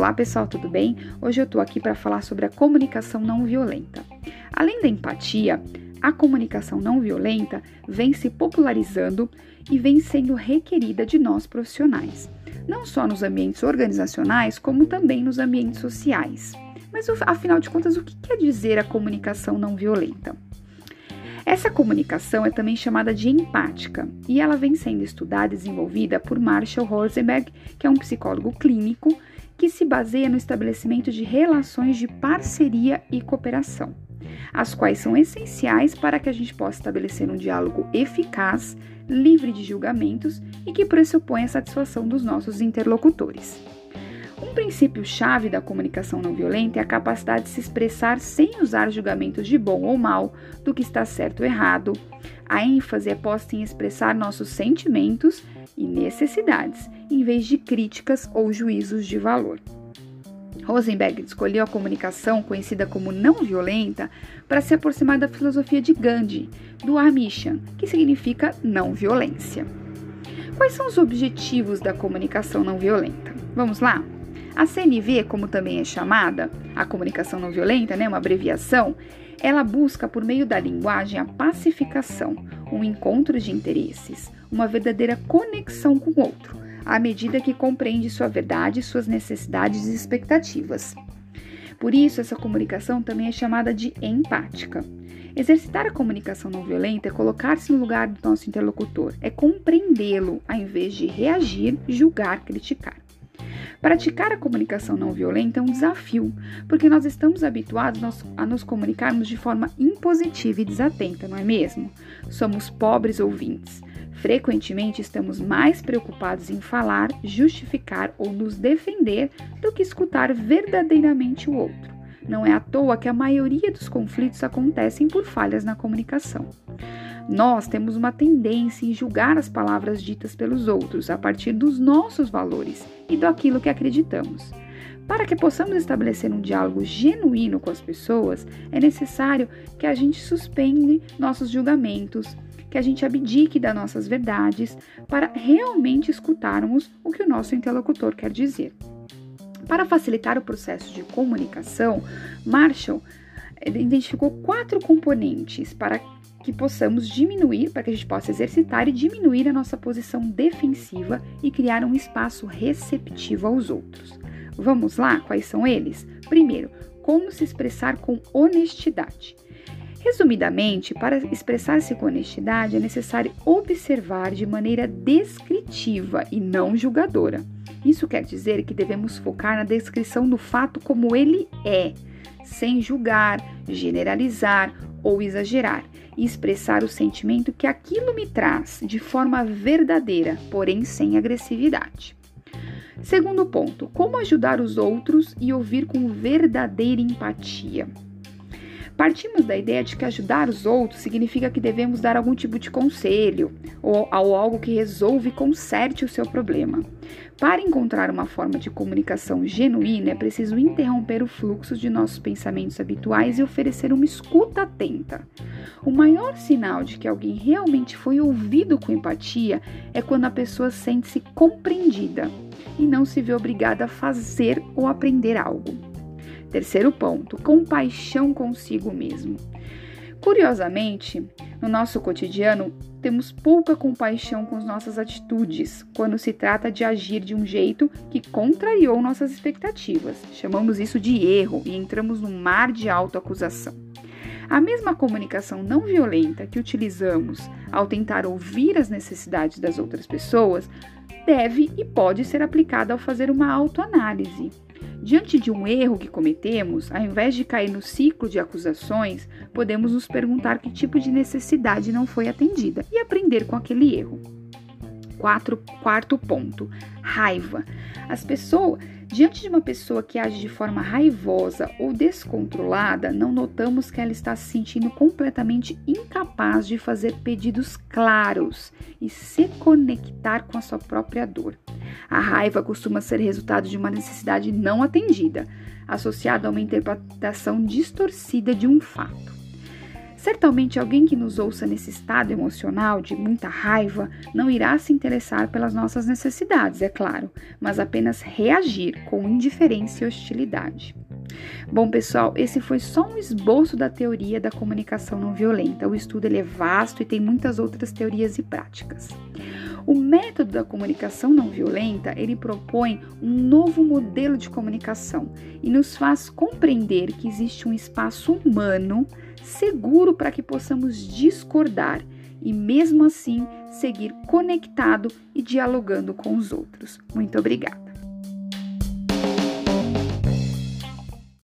Olá pessoal, tudo bem? Hoje eu tô aqui para falar sobre a comunicação não violenta. Além da empatia, a comunicação não violenta vem se popularizando e vem sendo requerida de nós profissionais, não só nos ambientes organizacionais, como também nos ambientes sociais. Mas afinal de contas, o que quer dizer a comunicação não violenta? Essa comunicação é também chamada de empática e ela vem sendo estudada e desenvolvida por Marshall Rosenberg, que é um psicólogo clínico que se baseia no estabelecimento de relações de parceria e cooperação, as quais são essenciais para que a gente possa estabelecer um diálogo eficaz, livre de julgamentos e que pressupõe a satisfação dos nossos interlocutores. Um princípio-chave da comunicação não violenta é a capacidade de se expressar sem usar julgamentos de bom ou mal, do que está certo ou errado. A ênfase é posta em expressar nossos sentimentos e necessidades, em vez de críticas ou juízos de valor. Rosenberg escolheu a comunicação conhecida como não violenta para se aproximar da filosofia de Gandhi, do Amishan, que significa não violência. Quais são os objetivos da comunicação não violenta? Vamos lá? A CNV, como também é chamada, a comunicação não violenta, né, uma abreviação, ela busca por meio da linguagem a pacificação, um encontro de interesses, uma verdadeira conexão com o outro, à medida que compreende sua verdade, suas necessidades e expectativas. Por isso, essa comunicação também é chamada de empática. Exercitar a comunicação não violenta é colocar-se no lugar do nosso interlocutor, é compreendê-lo, ao invés de reagir, julgar, criticar. Praticar a comunicação não violenta é um desafio, porque nós estamos habituados a nos comunicarmos de forma impositiva e desatenta, não é mesmo? Somos pobres ouvintes. Frequentemente estamos mais preocupados em falar, justificar ou nos defender do que escutar verdadeiramente o outro. Não é à toa que a maioria dos conflitos acontecem por falhas na comunicação. Nós temos uma tendência em julgar as palavras ditas pelos outros a partir dos nossos valores e daquilo que acreditamos. Para que possamos estabelecer um diálogo genuíno com as pessoas, é necessário que a gente suspende nossos julgamentos, que a gente abdique das nossas verdades para realmente escutarmos o que o nosso interlocutor quer dizer. Para facilitar o processo de comunicação, Marshall identificou quatro componentes para que possamos diminuir, para que a gente possa exercitar e diminuir a nossa posição defensiva e criar um espaço receptivo aos outros. Vamos lá, quais são eles? Primeiro, como se expressar com honestidade. Resumidamente, para expressar-se com honestidade é necessário observar de maneira descritiva e não julgadora. Isso quer dizer que devemos focar na descrição do fato como ele é, sem julgar, generalizar ou exagerar, e expressar o sentimento que aquilo me traz de forma verdadeira, porém sem agressividade. Segundo ponto, como ajudar os outros e ouvir com verdadeira empatia. Partimos da ideia de que ajudar os outros significa que devemos dar algum tipo de conselho ou, ou algo que resolve e conserte o seu problema. Para encontrar uma forma de comunicação genuína, é preciso interromper o fluxo de nossos pensamentos habituais e oferecer uma escuta atenta. O maior sinal de que alguém realmente foi ouvido com empatia é quando a pessoa sente-se compreendida e não se vê obrigada a fazer ou aprender algo. Terceiro ponto, compaixão consigo mesmo. Curiosamente, no nosso cotidiano, temos pouca compaixão com as nossas atitudes quando se trata de agir de um jeito que contrariou nossas expectativas. Chamamos isso de erro e entramos num mar de autoacusação. A mesma comunicação não violenta que utilizamos ao tentar ouvir as necessidades das outras pessoas deve e pode ser aplicada ao fazer uma autoanálise. Diante de um erro que cometemos, ao invés de cair no ciclo de acusações, podemos nos perguntar que tipo de necessidade não foi atendida e aprender com aquele erro. Quatro, quarto ponto: raiva. As pessoas, diante de uma pessoa que age de forma raivosa ou descontrolada, não notamos que ela está se sentindo completamente incapaz de fazer pedidos claros e se conectar com a sua própria dor. A raiva costuma ser resultado de uma necessidade não atendida, associada a uma interpretação distorcida de um fato. Certamente alguém que nos ouça nesse estado emocional de muita raiva não irá se interessar pelas nossas necessidades, é claro, mas apenas reagir com indiferença e hostilidade. Bom, pessoal, esse foi só um esboço da teoria da comunicação não violenta. O estudo é vasto e tem muitas outras teorias e práticas. O método da comunicação não violenta, ele propõe um novo modelo de comunicação e nos faz compreender que existe um espaço humano seguro para que possamos discordar e mesmo assim seguir conectado e dialogando com os outros. Muito obrigada.